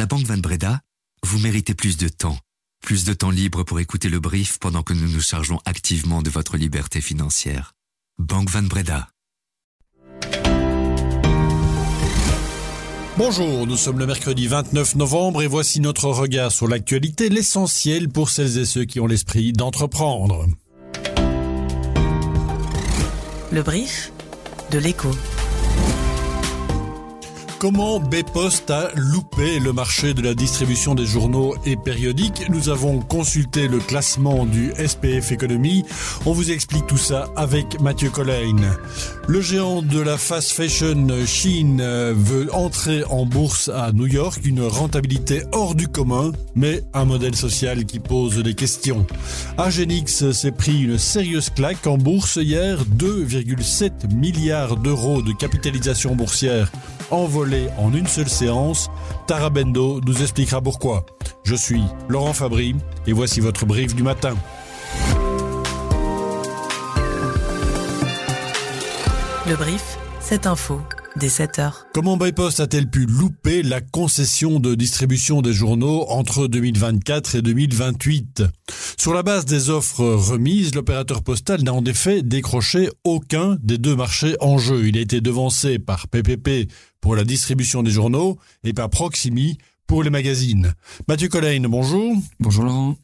la Banque Van Breda, vous méritez plus de temps. Plus de temps libre pour écouter le brief pendant que nous nous chargeons activement de votre liberté financière. Banque Van Breda. Bonjour, nous sommes le mercredi 29 novembre et voici notre regard sur l'actualité, l'essentiel pour celles et ceux qui ont l'esprit d'entreprendre. Le brief de l'écho. Comment Bpost a loupé le marché de la distribution des journaux et périodiques? Nous avons consulté le classement du SPF Economy. On vous explique tout ça avec Mathieu Collane. Le géant de la fast fashion Chine veut entrer en bourse à New York, une rentabilité hors du commun, mais un modèle social qui pose des questions. Agenix s'est pris une sérieuse claque en bourse hier, 2,7 milliards d'euros de capitalisation boursière envolé en une seule séance, Tarabendo nous expliquera pourquoi. Je suis Laurent Fabry et voici votre brief du matin. Le brief, cette info dès 7 heures. Comment Bypost a-t-elle pu louper la concession de distribution des journaux entre 2024 et 2028 Sur la base des offres remises, l'opérateur postal n'a en effet décroché aucun des deux marchés en jeu. Il a été devancé par PPP pour la distribution des journaux et par Proximi pour les magazines. Mathieu Collane, bonjour. Bonjour Laurent.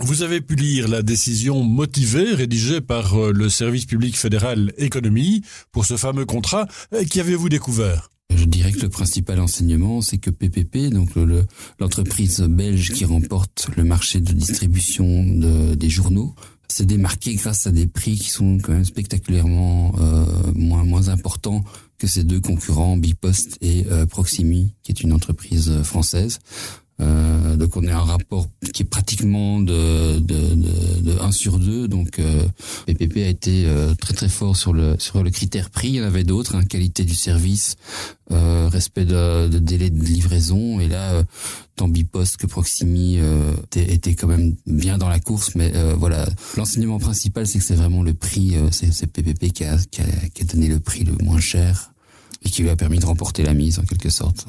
Vous avez pu lire la décision motivée rédigée par euh, le service public fédéral économie pour ce fameux contrat. Euh, qu'avez-vous découvert? Je dirais que le principal enseignement, c'est que PPP, donc l'entreprise belge qui remporte le marché de distribution des journaux, s'est démarqué grâce à des prix qui sont quand même spectaculairement euh, moins moins importants que ses deux concurrents, Bipost et Proximi, qui est une entreprise française. Euh, donc on est un rapport qui est pratiquement de, de, de, de 1 sur 2. Donc euh, PPP a été euh, très très fort sur le sur le critère prix. Il y en avait d'autres, hein, qualité du service, euh, respect de, de, délai de livraison. Et là, euh, tant Bipost que Proximi euh, étaient, quand même bien dans la course. Mais voilà, l'enseignement principal, c'est que c'est vraiment le prix. c'est PPP qui a, qui, a, qui a donné le prix le moins cher et qui lui a permis de remporter la mise en quelque sorte.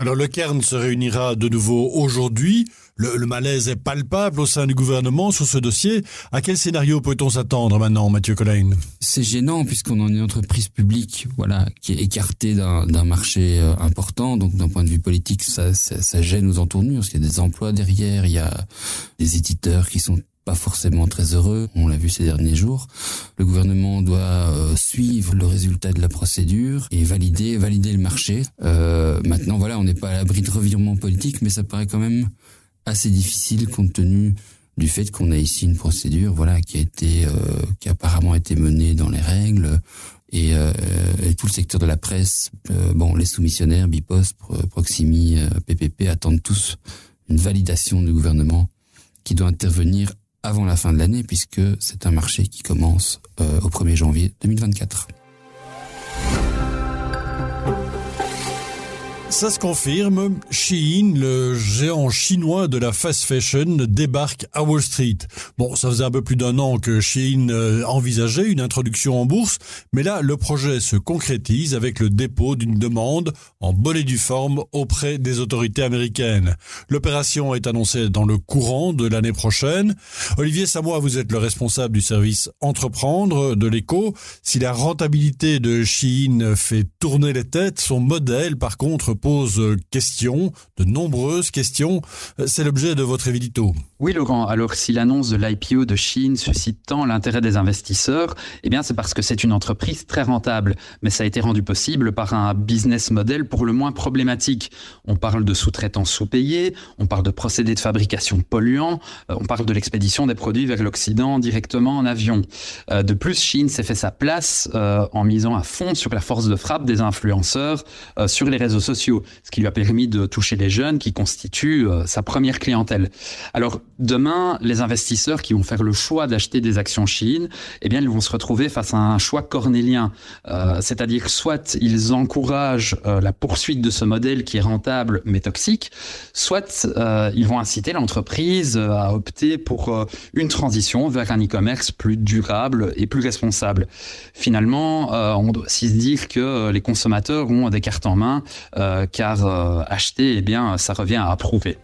Alors le Cairn se réunira de nouveau aujourd'hui. Le, malaise est palpable au sein du gouvernement sur ce dossier. À quel scénario peut-on s'attendre maintenant, Mathieu Collane C'est gênant puisqu'on est une entreprise publique, voilà, qui est écartée d'un marché euh, important. Donc d'un point de vue politique, ça gêne aux entournures parce qu'il y a des emplois derrière, il y a des éditeurs qui sont pas forcément très heureux, on l'a vu ces derniers jours. Le gouvernement doit euh, suivre le résultat de la procédure et valider valider le marché. Euh, maintenant, voilà, on n'est pas à l'abri de revirements politiques, mais ça paraît quand même assez difficile compte tenu du fait qu'on a ici une procédure, voilà, qui a été, euh, qui a apparemment été menée dans les règles. Et, et tout le secteur de la presse, bon, les soumissionnaires, Bipost, Proximi, PPP attendent tous une validation du gouvernement qui doit intervenir avant la fin de l'année puisque c'est un marché qui commence euh, au 1er janvier 2024. Ça se confirme, Shein, le géant chinois de la fast fashion, débarque à Wall Street. Bon, ça faisait un peu plus d'un an que Shein euh, envisageait une introduction en bourse, mais là, le projet se concrétise avec le dépôt d'une demande en bonne et due forme auprès des autorités américaines. L'opération est annoncée dans le courant de l'année prochaine. Olivier Samoa, vous êtes le responsable du service Entreprendre de l'écho. Si la rentabilité de Shein fait tourner les têtes, son modèle, par contre, pose question, de nombreuses questions. C'est l'objet de votre édito. Oui, Laurent. Alors, si l'annonce de l'IPO de Chine suscite tant l'intérêt des investisseurs, eh bien, c'est parce que c'est une entreprise très rentable. Mais ça a été rendu possible par un business model pour le moins problématique. On parle de sous-traitants sous-payés, on parle de procédés de fabrication polluants, euh, on parle de l'expédition des produits vers l'Occident directement en avion. Euh, de plus, Chine s'est fait sa place euh, en misant à fond sur la force de frappe des influenceurs sur les réseaux sociaux ce qui lui a permis de toucher les jeunes qui constituent euh, sa première clientèle. Alors demain, les investisseurs qui vont faire le choix d'acheter des actions Chine, eh bien, ils vont se retrouver face à un choix cornélien, euh, c'est-à-dire soit ils encouragent euh, la poursuite de ce modèle qui est rentable mais toxique, soit ils vont inciter l'entreprise à opter pour une transition vers un e-commerce plus durable et plus responsable. Finalement, on doit aussi se dire que les consommateurs ont des cartes en main car acheter, eh bien, ça revient à approuver.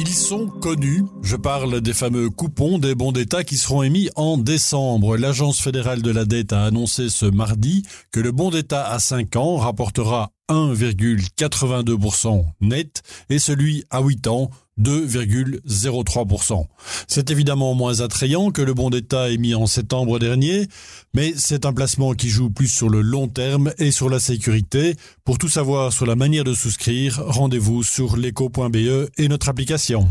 Ils sont connus. Je parle des fameux coupons des bons d'État qui seront émis en décembre. L'Agence fédérale de la dette a annoncé ce mardi que le bon d'État à 5 ans rapportera 1,82% net et celui à 8 ans 2,03%. C'est évidemment moins attrayant que le bon d'État émis en septembre dernier, mais c'est un placement qui joue plus sur le long terme et sur la sécurité. Pour tout savoir sur la manière de souscrire, rendez-vous sur l'éco.be et notre application.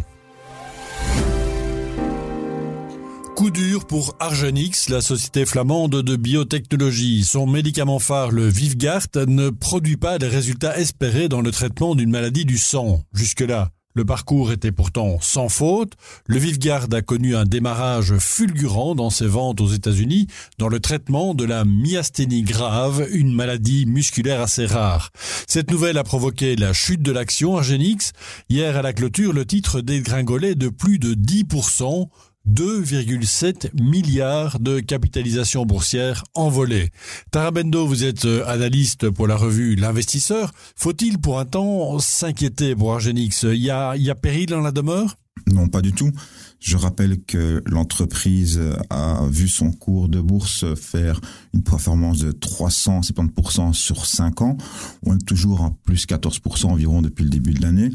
Coup dur pour Argenix, la société flamande de biotechnologie. Son médicament phare, le Vivgart, ne produit pas les résultats espérés dans le traitement d'une maladie du sang. Jusque-là, le parcours était pourtant sans faute. Le Vivgard a connu un démarrage fulgurant dans ses ventes aux États-Unis dans le traitement de la myasthénie grave, une maladie musculaire assez rare. Cette nouvelle a provoqué la chute de l'action Argenix. Hier à la clôture, le titre dégringolait de plus de 10%. 2,7 milliards de capitalisation boursière envolée. Tarabendo, vous êtes euh, analyste pour la revue L'Investisseur. Faut-il pour un temps s'inquiéter pour Argenix? Il y, a, y a péril dans la demeure? Non, pas du tout. Je rappelle que l'entreprise a vu son cours de bourse faire une performance de 370% sur 5 ans. On est toujours à plus 14% environ depuis le début de l'année.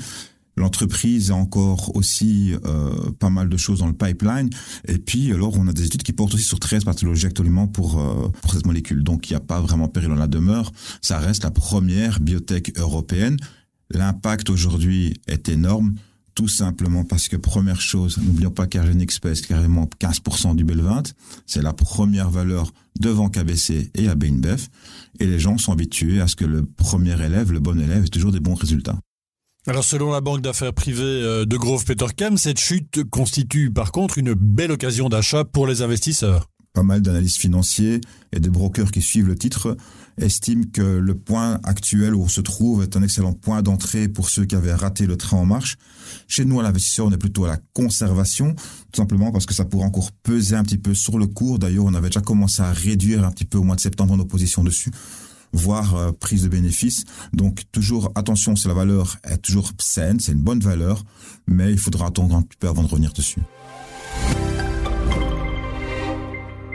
L'entreprise a encore aussi euh, pas mal de choses dans le pipeline. Et puis, alors, on a des études qui portent aussi sur 13 pathologies actuellement pour, euh, pour cette molécule. Donc, il n'y a pas vraiment péril dans la demeure. Ça reste la première biotech européenne. L'impact aujourd'hui est énorme. Tout simplement parce que première chose, n'oublions pas qu'Argenix pèse carrément 15% du BEL20. C'est la première valeur devant KBC et AB InBev. Et les gens sont habitués à ce que le premier élève, le bon élève, ait toujours des bons résultats. Alors selon la banque d'affaires privée euh, de Grove Petercam, cette chute constitue par contre une belle occasion d'achat pour les investisseurs. Pas mal d'analystes financiers et de brokers qui suivent le titre estiment que le point actuel où on se trouve est un excellent point d'entrée pour ceux qui avaient raté le train en marche. Chez nous, à l'investisseur, on est plutôt à la conservation, tout simplement parce que ça pourrait encore peser un petit peu sur le cours. D'ailleurs, on avait déjà commencé à réduire un petit peu au mois de septembre nos positions dessus voire euh, prise de bénéfice. Donc toujours attention, si la valeur est toujours saine, c'est une bonne valeur, mais il faudra attendre un petit peu avant de revenir dessus.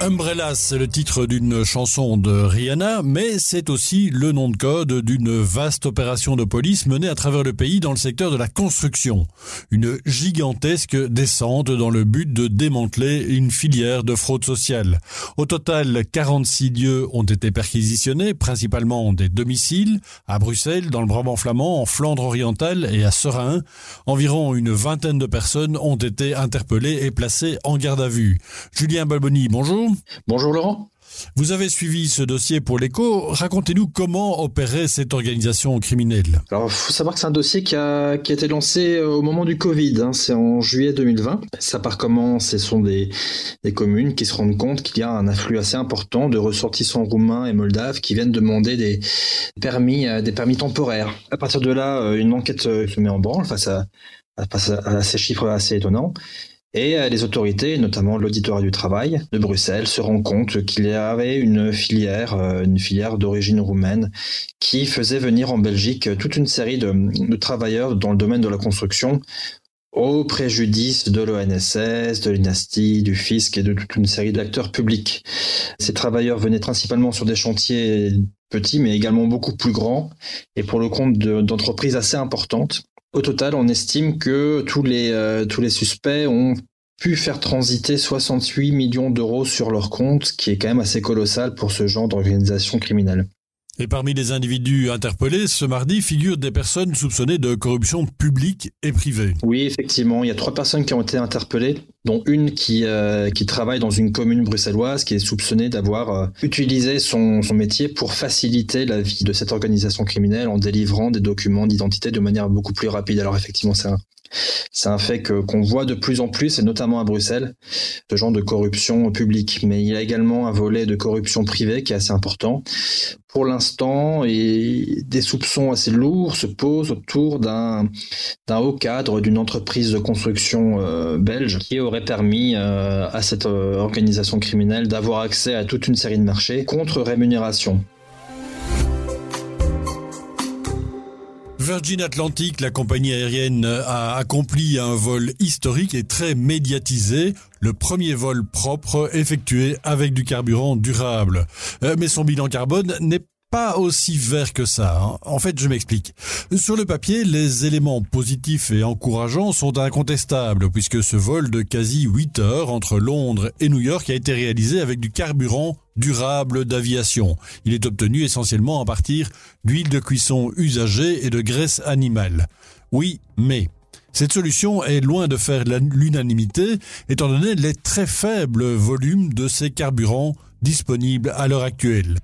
Umbrella, c'est le titre d'une chanson de Rihanna, mais c'est aussi le nom de code d'une vaste opération de police menée à travers le pays dans le secteur de la construction. Une gigantesque descente dans le but de démanteler une filière de fraude sociale. Au total, 46 lieux ont été perquisitionnés, principalement des domiciles, à Bruxelles, dans le Brabant flamand, en Flandre orientale et à Serein. Environ une vingtaine de personnes ont été interpellées et placées en garde à vue. Julien Balboni, bonjour. Bonjour Laurent. Vous avez suivi ce dossier pour l'écho. Racontez-nous comment opérait cette organisation criminelle. Alors, il faut savoir que c'est un dossier qui a, été lancé euh, au moment du Covid. Hein. C'est en juillet 2020. Ça part comment? Ce sont des, communes qui se rendent compte qu'il y a un afflux assez important de ressortissants roumains et moldaves qui viennent demander des permis, euh, des permis temporaires. À partir de là, euh, une enquête se met en branle face à, à ces chiffres assez étonnants. Et euh, les autorités, notamment l'auditorat du travail de Bruxelles, se rendent compte qu'il y avait une filière, euh, une filière d'origine roumaine, qui faisait venir en Belgique toute une série de, travailleurs dans le domaine de la construction au préjudice de l'ONSS, de l'INASTI, du fisc et de toute une série d'acteurs publics. Ces travailleurs venaient principalement sur des chantiers petits, mais également beaucoup plus grands, et pour le compte d'entreprises assez importantes. Au total, on estime que tous les, euh, suspects ont pu faire transiter 68 millions d'euros sur leur compte, ce qui est quand même assez colossal pour ce genre d'organisation criminelle. Et parmi les individus interpellés, ce mardi figurent des personnes soupçonnées de corruption publique et privée. Oui, effectivement, il y a trois personnes qui ont été interpellées, dont une qui, euh, travaille dans une commune bruxelloise, qui est soupçonnée d'avoir euh, utilisé son, son métier pour faciliter la vie de cette organisation criminelle en délivrant des documents d'identité de manière beaucoup plus rapide. Alors effectivement, c'est un, c'est un fait que qu'on voit de plus en plus, et notamment à Bruxelles, ce genre de corruption publique. Mais il y a également un volet de corruption privée qui est assez important. Pour l'instant, des soupçons assez lourds se posent autour d'un d'un haut cadre d'une entreprise de construction euh, belge qui aurait permis euh, à cette euh, organisation criminelle d'avoir accès à toute une série de marchés contre rémunération. Virgin Atlantic, la compagnie aérienne, a accompli un vol historique et très médiatisé, le premier vol propre effectué avec du carburant durable. Euh, mais son bilan carbone n'est pas aussi vert que ça. Hein. En fait, je m'explique. Sur le papier, les éléments positifs et encourageants sont incontestables, puisque ce vol de quasi 8 heures entre Londres et New York a été réalisé avec du carburant durable d'aviation. Il est obtenu essentiellement à partir d'huile de cuisson usagée et de graisse animale. Oui, mais cette solution est loin de faire l'unanimité, étant donné les très faibles volumes de ces carburants disponibles à l'heure actuelle.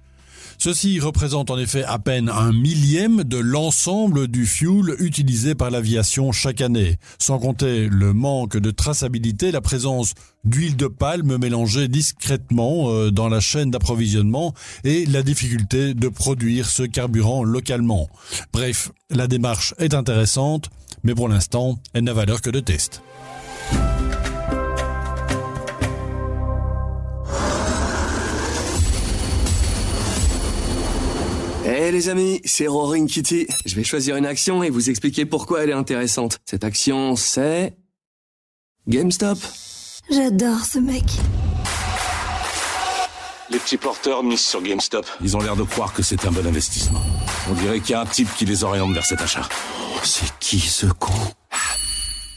Ceci représente en effet à peine un millième de l'ensemble du fuel utilisé par l'aviation chaque année, sans compter le manque de traçabilité, la présence d'huile de palme mélangée discrètement euh, dans la chaîne d'approvisionnement et la difficulté de produire ce carburant localement. Bref, la démarche est intéressante, mais pour l'instant, elle n'a valeur que de test. Eh les amis, c'est Roaring Kitty. Je vais choisir une action et vous expliquer pourquoi elle est intéressante. Cette action, c'est... GameStop. J'adore ce mec. Les petits porteurs misent sur GameStop. Ils ont l'air de croire que c'est un bon investissement. On dirait qu'il y a un type qui les oriente vers cet achat. Oh, c'est qui ce con?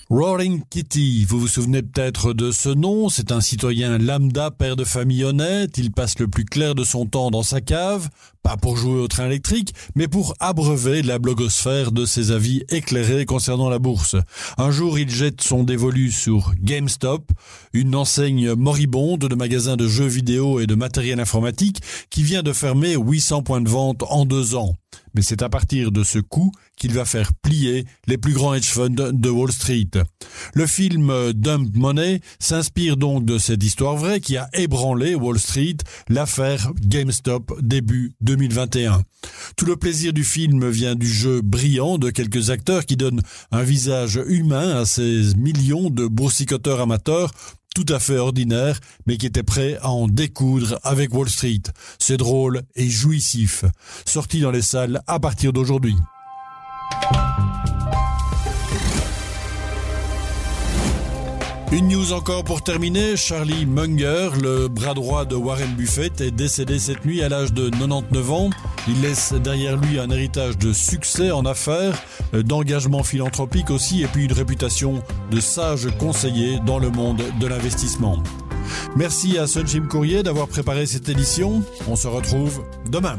Roaring Kitty, vous vous souvenez peut-être de ce nom, c'est un citoyen lambda, père de famille honnête, il passe le plus clair de son temps dans sa cave, pas pour jouer au train électrique, mais pour abreuver la blogosphère de ses avis éclairés concernant la bourse. Un jour, il jette son dévolu sur GameStop, une enseigne moribonde de magasins de jeux vidéo et de matériel informatique qui vient de fermer 800 points de vente en deux ans mais c'est à partir de ce coup qu'il va faire plier les plus grands hedge funds de Wall Street. Le film Dump Money s'inspire donc de cette histoire vraie qui a ébranlé Wall Street, l'affaire GameStop début 2021. Tout le plaisir du film vient du jeu brillant de quelques acteurs qui donnent un visage humain à ces millions de boursicoteurs amateurs tout à fait ordinaire, mais qui était prêt à en découdre avec Wall Street. C'est drôle et jouissif. Sorti dans les salles à partir d'aujourd'hui. Une news encore pour terminer. Charlie Munger, le bras droit de Warren Buffett, est décédé cette nuit à l'âge de 99 ans. Il laisse derrière lui un héritage de succès en affaires, d'engagement philanthropique aussi, et puis une réputation de sage conseiller dans le monde de l'investissement. Merci à Sunshim Courrier d'avoir préparé cette édition. On se retrouve demain.